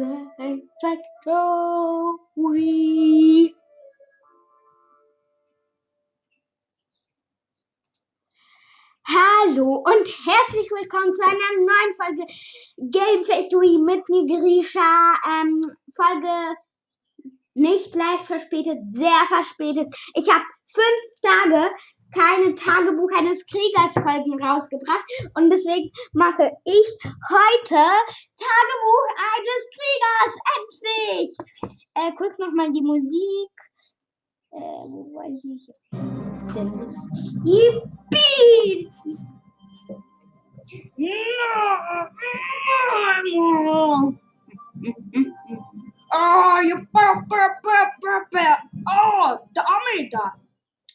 Game Factory. Hallo und herzlich willkommen zu einer neuen Folge Game Factory mit Nigrisha. Ähm, Folge nicht leicht verspätet, sehr verspätet. Ich habe fünf Tage keine Tagebuch eines Kriegers Folgen rausgebracht und deswegen mache ich heute Tagebuch eines Kriegers endlich. Äh, kurz nochmal die Musik. Äh, wo weiß ich das? Yippie! Oh, you Oh, der Arme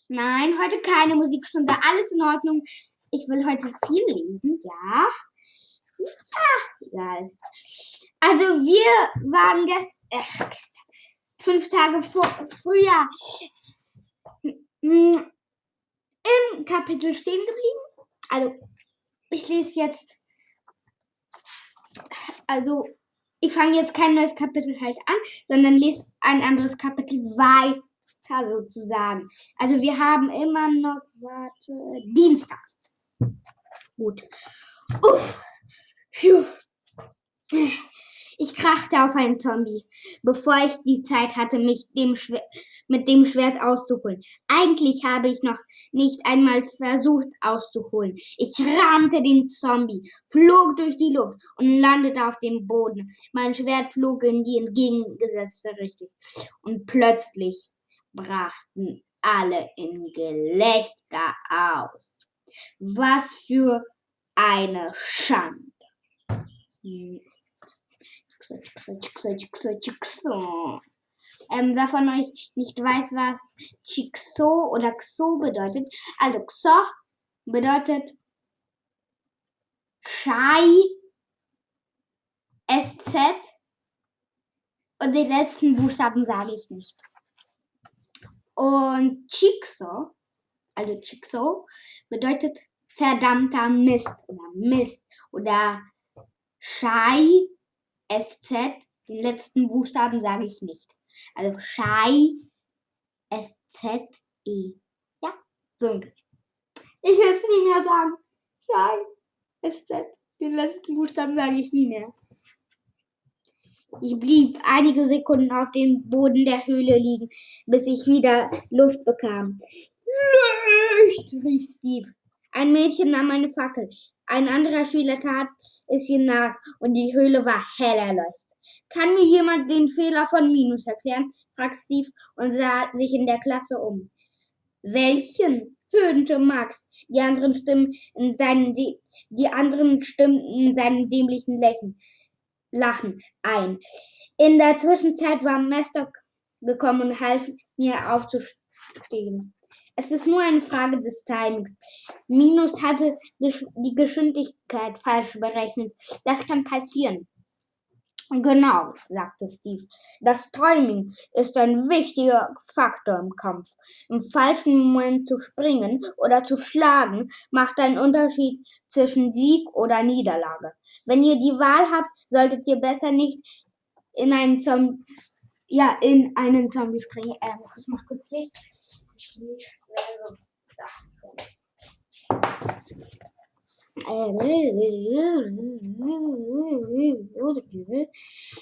Nein, heute keine Musikstunde. Alles in Ordnung. Ich will heute viel lesen, ja. Ach, egal. Also wir waren gest äh, gestern, fünf Tage vor, früher mm, im Kapitel stehen geblieben. Also ich lese jetzt, also ich fange jetzt kein neues Kapitel halt an, sondern lese ein anderes Kapitel weiter sozusagen. Also wir haben immer noch, warte, Dienstag. Gut. Uff. Phew. Ich krachte auf einen Zombie, bevor ich die Zeit hatte, mich dem mit dem Schwert auszuholen. Eigentlich habe ich noch nicht einmal versucht auszuholen. Ich rammte den Zombie, flog durch die Luft und landete auf dem Boden. Mein Schwert flog in die entgegengesetzte Richtung. Und plötzlich brachten alle in Gelächter aus. Was für eine Schande. Mist. Ähm, wer von euch nicht weiß, was Chixo oder Xo bedeutet, also Xo bedeutet Shai SZ und den letzten Buchstaben sage ich nicht. Und Chixo, also Chixo, bedeutet verdammter Mist oder Mist oder Shai SZ, den letzten Buchstaben sage ich nicht. Also Shai S-Z-E. Ja, so ungefähr. Ich will es nie mehr sagen. Shai S-Z, den letzten Buchstaben sage ich nie mehr. Ich blieb einige Sekunden auf dem Boden der Höhle liegen, bis ich wieder Luft bekam. Licht, rief Steve. Ein Mädchen nahm eine Fackel. Ein anderer Schüler tat es ihr nach und die Höhle war hell erleuchtet. Kann mir jemand den Fehler von Minus erklären? fragte Steve und sah sich in der Klasse um. Welchen? höhnte Max. Die anderen Stimmen in seinen, die, die anderen stimmten in seinem dämlichen Lächeln, Lachen ein. In der Zwischenzeit war Mestock gekommen und half mir aufzustehen. Es ist nur eine Frage des Timings. Minus hatte die Geschwindigkeit falsch berechnet. Das kann passieren. Genau, sagte Steve. Das Timing ist ein wichtiger Faktor im Kampf. Im falschen Moment zu springen oder zu schlagen macht einen Unterschied zwischen Sieg oder Niederlage. Wenn ihr die Wahl habt, solltet ihr besser nicht in einen Zombie, ja, in einen Zombie springen. Ähm, ich mach kurz Licht.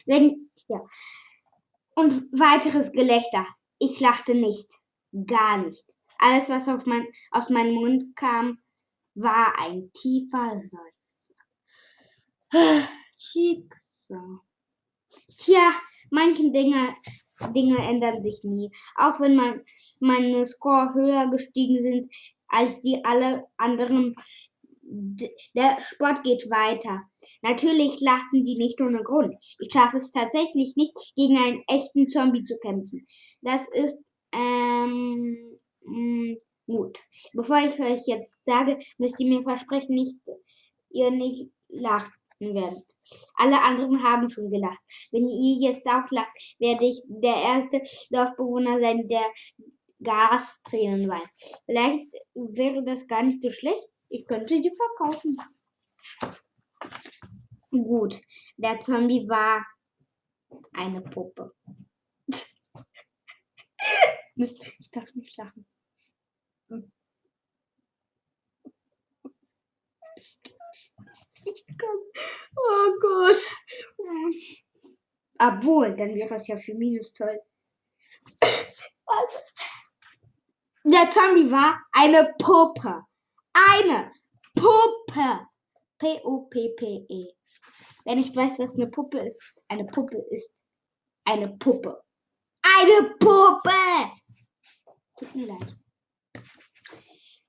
Wenn, ja. Und weiteres Gelächter. Ich lachte nicht. Gar nicht. Alles, was mein, aus meinem Mund kam, war ein tiefer Seufzer. Schicksal. Tja, manche Dinge Dinge ändern sich nie. Auch wenn man, meine Score höher gestiegen sind als die alle anderen. Der Sport geht weiter. Natürlich lachten sie nicht ohne Grund. Ich schaffe es tatsächlich nicht, gegen einen echten Zombie zu kämpfen. Das ist ähm, mh, gut. Bevor ich euch jetzt sage, müsst ihr mir versprechen, nicht ihr nicht lacht werdet. Alle anderen haben schon gelacht. Wenn ihr jetzt auch lacht, werde ich der erste Dorfbewohner sein, der Gastränen weint. Vielleicht wäre das gar nicht so schlecht. Ich könnte die verkaufen. Gut, der Zombie war Eine Puppe. Ich darf nicht lachen. Oh Gott. Obwohl, dann wäre es ja für Minus toll. Der Zombie war eine Puppe. Eine Puppe. P-O-P-P-E. Wer nicht weiß, was eine Puppe ist, eine Puppe ist eine Puppe. Eine Puppe! Tut mir leid.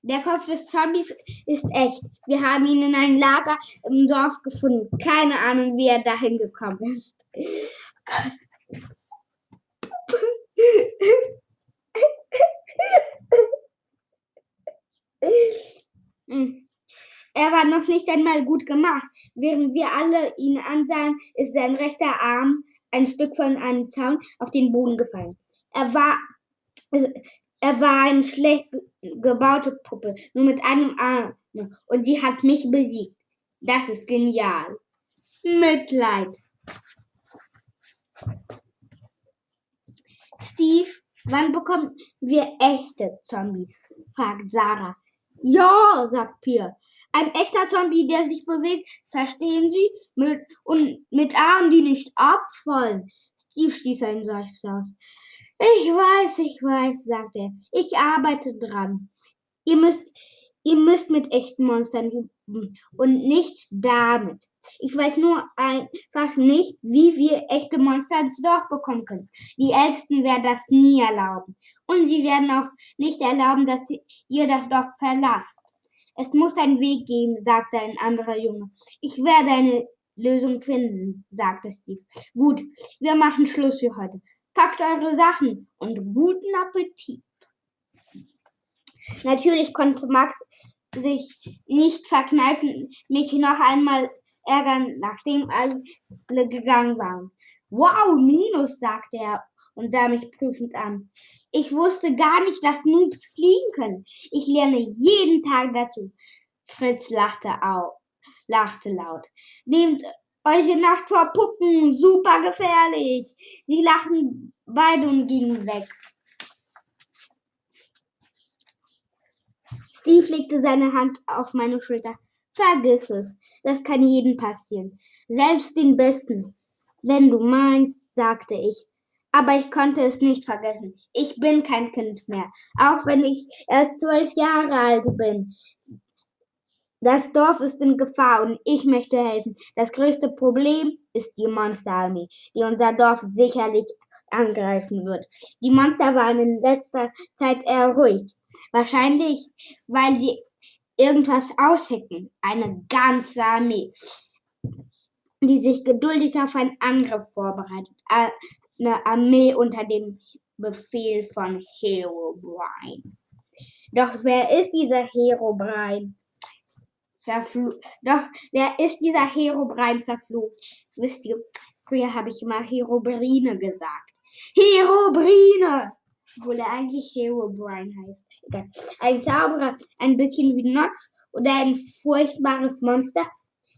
Der Kopf des Zombies ist echt. Wir haben ihn in einem Lager im Dorf gefunden. Keine Ahnung, wie er dahin gekommen ist. Hm. War noch nicht einmal gut gemacht. Während wir alle ihn ansahen, ist sein rechter Arm ein Stück von einem Zaun auf den Boden gefallen. Er war, er war eine schlecht gebaute Puppe, nur mit einem Arm. Und sie hat mich besiegt. Das ist genial. Mitleid. Steve, wann bekommen wir echte Zombies? fragt Sarah. Ja, sagt Pierre. Ein echter Zombie, der sich bewegt, verstehen Sie? Mit, und mit Armen, die nicht abfallen. Steve stieß einen Seufzer aus. Ich weiß, ich weiß, sagt er. Ich arbeite dran. Ihr müsst, ihr müsst mit echten Monstern üben und nicht damit. Ich weiß nur einfach nicht, wie wir echte Monster ins Dorf bekommen können. Die Ältesten werden das nie erlauben. Und sie werden auch nicht erlauben, dass ihr das Dorf verlasst. Es muss einen Weg geben, sagte ein anderer Junge. Ich werde eine Lösung finden, sagte Steve. Gut, wir machen Schluss für heute. Packt eure Sachen und guten Appetit. Natürlich konnte Max sich nicht verkneifen, mich noch einmal ärgern, nachdem alle gegangen waren. Wow, Minus, sagte er und sah mich prüfend an. Ich wusste gar nicht, dass Noobs fliegen können. Ich lerne jeden Tag dazu. Fritz lachte, au, lachte laut. Nehmt euch Nacht vor Puppen, super gefährlich. Sie lachten beide und gingen weg. Steve legte seine Hand auf meine Schulter. Vergiss es, das kann jedem passieren. Selbst den Besten. Wenn du meinst, sagte ich aber ich konnte es nicht vergessen. Ich bin kein Kind mehr, auch wenn ich erst zwölf Jahre alt bin. Das Dorf ist in Gefahr und ich möchte helfen. Das größte Problem ist die Monsterarmee, die unser Dorf sicherlich angreifen wird. Die Monster waren in letzter Zeit eher ruhig. Wahrscheinlich, weil sie irgendwas aushecken. Eine ganze Armee, die sich geduldig auf einen Angriff vorbereitet eine Armee unter dem Befehl von Herobrine. Doch wer ist dieser Herobrine? Verflucht. Doch wer ist dieser Herobrine verflucht? Wisst ihr, früher habe ich immer Herobrine gesagt. Herobrine! Obwohl er eigentlich Herobrine heißt. Ein Zauberer, ein bisschen wie Notch oder ein furchtbares Monster.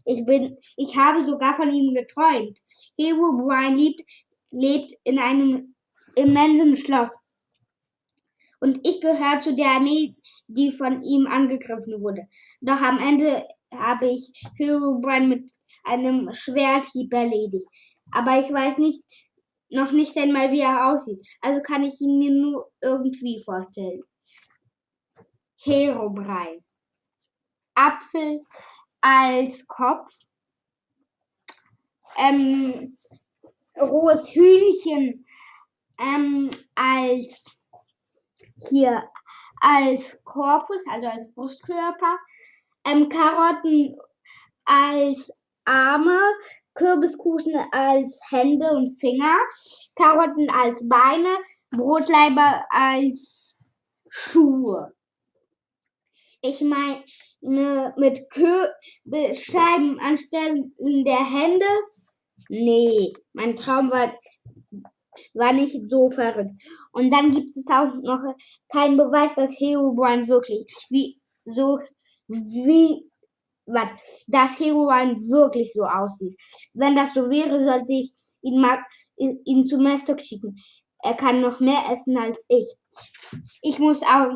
Ich bin, ich habe sogar von ihm geträumt. Herobrine liebt lebt in einem immensen Schloss. Und ich gehöre zu der Armee, die von ihm angegriffen wurde. Doch am Ende habe ich Herobrine mit einem Schwerthieb erledigt. Aber ich weiß nicht, noch nicht einmal, wie er aussieht. Also kann ich ihn mir nur irgendwie vorstellen. Herobrine. Apfel als Kopf. Ähm, rohes Hühnchen ähm, als hier als Korpus, also als Brustkörper, ähm, Karotten als Arme, Kürbiskuchen als Hände und Finger, Karotten als Beine, Brotleiber als Schuhe. Ich meine, mit Scheiben anstelle der Hände Nee, mein Traum war, war nicht so verrückt. Und dann gibt es auch noch keinen Beweis, dass Herobrine wirklich wie so wie was, dass Herobrine wirklich so aussieht. Wenn das so wäre, sollte ich ihn, mag, ihn zu Mestok schicken. Er kann noch mehr essen als ich. Ich muss auch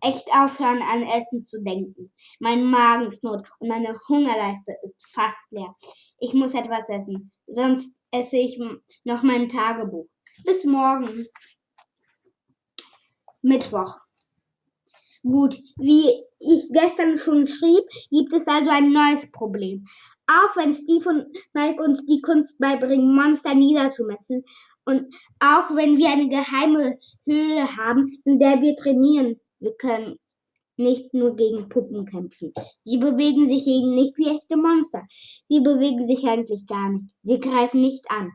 echt aufhören, an Essen zu denken. Mein Magen knurrt und meine Hungerleiste ist fast leer. Ich muss etwas essen, sonst esse ich noch mein Tagebuch. Bis morgen. Mittwoch. Gut, wie ich gestern schon schrieb, gibt es also ein neues Problem. Auch wenn Steve und Mike uns die Kunst beibringen, Monster niederzumessen und auch wenn wir eine geheime Höhle haben, in der wir trainieren, wir können nicht nur gegen Puppen kämpfen. Sie bewegen sich eben nicht wie echte Monster. Sie bewegen sich eigentlich gar nicht. Sie greifen nicht an.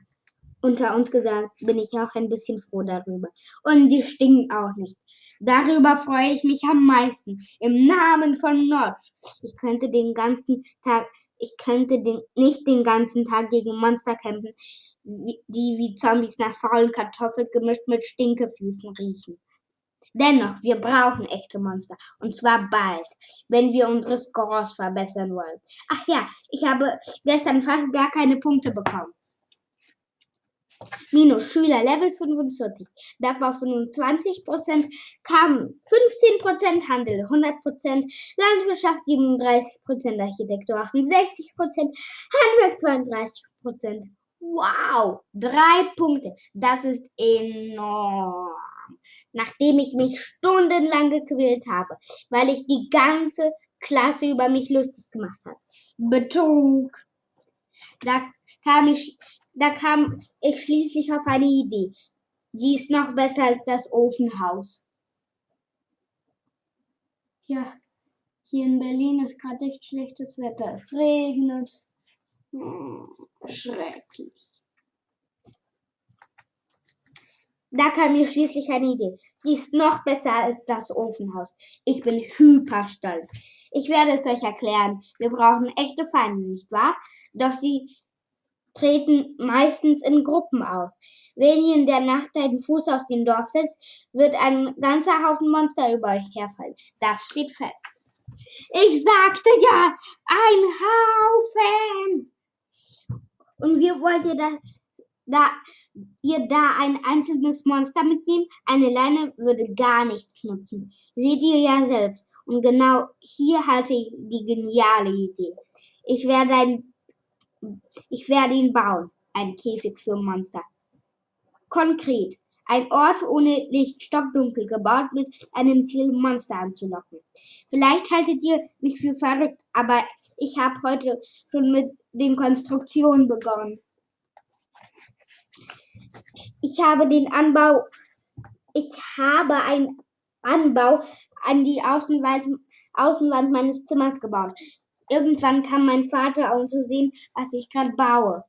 Unter uns gesagt bin ich auch ein bisschen froh darüber. Und sie stinken auch nicht. Darüber freue ich mich am meisten. Im Namen von Notch. Ich könnte den ganzen Tag, ich könnte den, nicht den ganzen Tag gegen Monster kämpfen, die wie Zombies nach faulen Kartoffeln gemischt mit Stinkefüßen riechen. Dennoch, wir brauchen echte Monster. Und zwar bald, wenn wir unsere Scores verbessern wollen. Ach ja, ich habe gestern fast gar keine Punkte bekommen. Minus Schüler Level 45, Bergbau 25%, Kam 15%, Handel 100%, Landwirtschaft 37%, Architektur 68%, Handwerk 32%. Wow, drei Punkte. Das ist enorm. Nachdem ich mich stundenlang gequält habe, weil ich die ganze Klasse über mich lustig gemacht habe. Betrug. Da kam ich da kam ich schließlich auf eine Idee. Sie ist noch besser als das Ofenhaus. Ja, hier in Berlin ist gerade echt schlechtes Wetter. Es regnet. Hm, schrecklich. Da kam mir schließlich eine Idee. Sie ist noch besser als das Ofenhaus. Ich bin hyper stolz. Ich werde es euch erklären. Wir brauchen echte Feinde, nicht wahr? Doch sie treten meistens in Gruppen auf. Wenn ihr in der Nacht einen Fuß aus dem Dorf setzt, wird ein ganzer Haufen Monster über euch herfallen. Das steht fest. Ich sagte ja, ein Haufen! Und wie wollt ihr da, da, ihr da ein einzelnes Monster mitnehmen? Eine Leine würde gar nichts nutzen. Seht ihr ja selbst. Und genau hier halte ich die geniale Idee. Ich werde ein ich werde ihn bauen. Ein Käfig für Monster. Konkret. Ein Ort ohne Licht, stockdunkel, gebaut mit einem Ziel, Monster anzulocken. Vielleicht haltet ihr mich für verrückt, aber ich habe heute schon mit den Konstruktionen begonnen. Ich habe den Anbau, ich habe einen Anbau an die Außenwand, Außenwand meines Zimmers gebaut. Irgendwann kam mein Vater, um zu sehen, was ich gerade baue.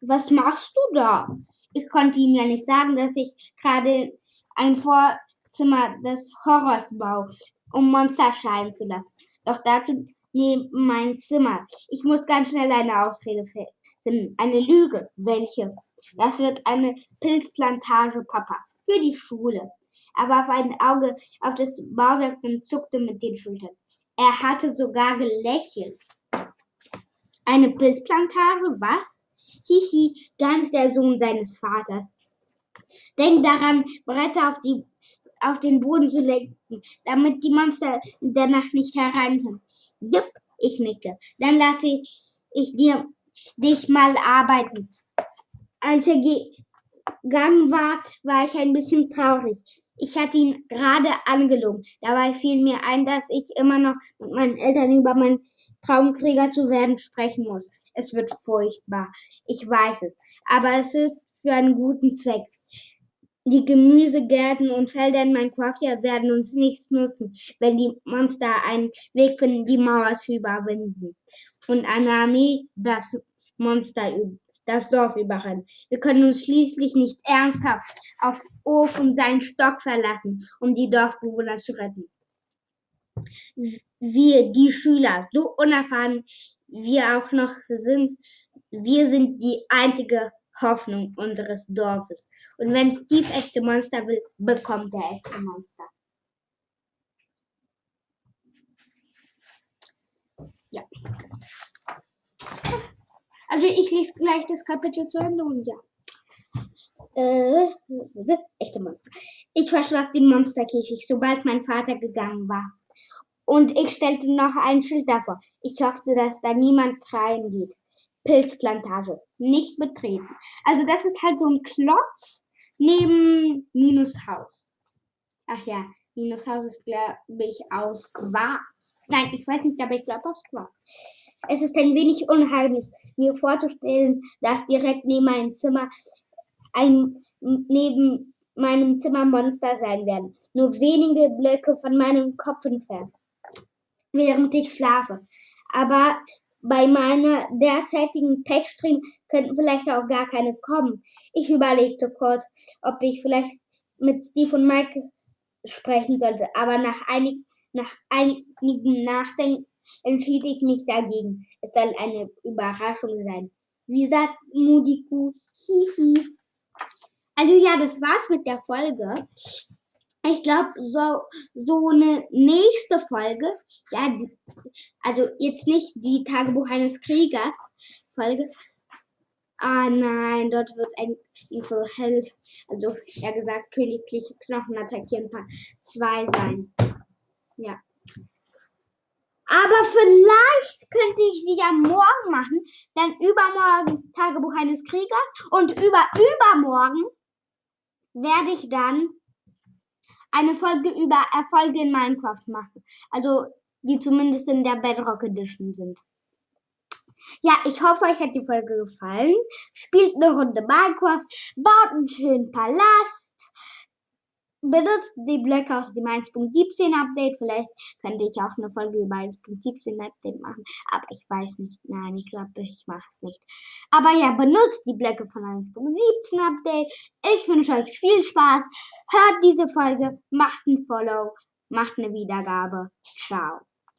Was machst du da? Ich konnte ihm ja nicht sagen, dass ich gerade ein Vorzimmer des Horrors baue, um Monster scheinen zu lassen. Doch dazu neben mein Zimmer. Ich muss ganz schnell eine Ausrede finden. Eine Lüge. Welche? Das wird eine Pilzplantage, Papa. Für die Schule. Er warf ein Auge auf das Bauwerk und zuckte mit den Schultern. Er hatte sogar gelächelt. Eine Pilzplantage, was? Hihi, ganz der Sohn seines Vaters. Denk daran, Bretter auf, die, auf den Boden zu lenken, damit die Monster Nacht nicht herein können. Jupp, ich nickte. Dann lasse ich, ich dir, dich mal arbeiten. Als er gegangen war, war ich ein bisschen traurig. Ich hatte ihn gerade angelogen. Dabei fiel mir ein, dass ich immer noch mit meinen Eltern über meinen Traumkrieger zu werden sprechen muss. Es wird furchtbar. Ich weiß es. Aber es ist für einen guten Zweck. Die Gemüsegärten und Felder in Minecraft werden uns nichts nutzen, wenn die Monster einen Weg finden, die Mauer zu überwinden. Und eine Armee das Monster das Dorf überrennen. Wir können uns schließlich nicht ernsthaft auf Of und seinen Stock verlassen, um die Dorfbewohner zu retten. Wir, die Schüler, so unerfahren wir auch noch sind, wir sind die einzige Hoffnung unseres Dorfes. Und wenn Steve echte Monster will, bekommt er echte Monster. Ja. Also ich lese gleich das Kapitel zu Ende und ja. Äh, echte Monster. Ich verschloss die Monsterkäfig, sobald mein Vater gegangen war. Und ich stellte noch ein Schild davor. Ich hoffte, dass da niemand reingeht. Pilzplantage. Nicht betreten. Also das ist halt so ein Klotz neben Minushaus. Ach ja, Minushaus ist, glaube ich, aus Quarz. Nein, ich weiß nicht, aber ich glaube aus Quarz. Es ist ein wenig unheimlich, mir vorzustellen, dass direkt neben meinem Zimmer ein neben meinem Zimmer Monster sein werden. Nur wenige Blöcke von meinem Kopf entfernt. Während ich schlafe. Aber bei meiner derzeitigen Pechstream könnten vielleicht auch gar keine kommen. Ich überlegte kurz, ob ich vielleicht mit Steve und Mike sprechen sollte, aber nach, einig, nach einigem Nachdenken entschied ich mich dagegen. Es soll eine Überraschung sein. Wie sagt Mudiku? Hihi. Also ja, das war's mit der Folge. Ich glaube, so, so eine nächste Folge, ja, die, also jetzt nicht die Tagebuch eines Kriegers Folge. Ah nein, dort wird ein Evil Hell, also eher gesagt, königliche Knochen attackieren, Part 2 sein. Ja. Aber vielleicht könnte ich sie ja morgen machen, dann übermorgen Tagebuch eines Kriegers und über übermorgen werde ich dann eine Folge über Erfolge in Minecraft machen. Also, die zumindest in der Bedrock Edition sind. Ja, ich hoffe, euch hat die Folge gefallen. Spielt eine Runde Minecraft, baut einen schönen Palast, benutzt die Blöcke aus dem 1.17 Update. Vielleicht könnte ich auch eine Folge über 1.17 Update machen. Aber ich weiß nicht. Nein, ich glaube, ich mache es nicht. Aber ja, benutzt die Blöcke von 1.17 Update. Ich wünsche euch viel Spaß. Hört diese Folge, macht ein Follow, macht eine Wiedergabe. Ciao.